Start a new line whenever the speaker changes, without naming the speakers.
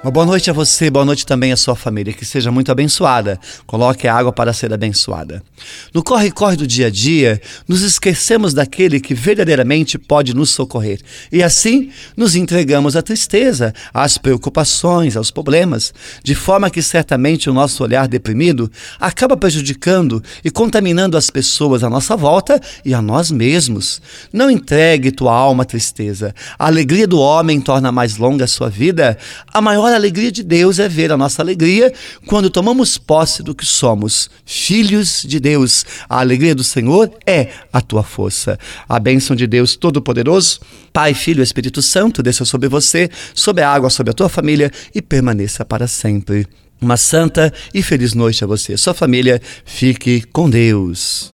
Uma boa noite a você, boa noite também à sua família, que seja muito abençoada. Coloque a água para ser abençoada. No corre-corre do dia a dia, nos esquecemos daquele que verdadeiramente pode nos socorrer. E assim, nos entregamos à tristeza, às preocupações, aos problemas, de forma que certamente o nosso olhar deprimido acaba prejudicando e contaminando as pessoas à nossa volta e a nós mesmos. Não entregue tua alma à tristeza. A alegria do homem torna mais longa a sua vida. A maior maior alegria de Deus é ver a nossa alegria quando tomamos posse do que somos, filhos de Deus. A alegria do Senhor é a tua força. A bênção de Deus Todo-Poderoso, Pai, Filho e Espírito Santo, desça sobre você, sobre a água, sobre a tua família e permaneça para sempre. Uma santa e feliz noite a você. Sua família, fique com Deus.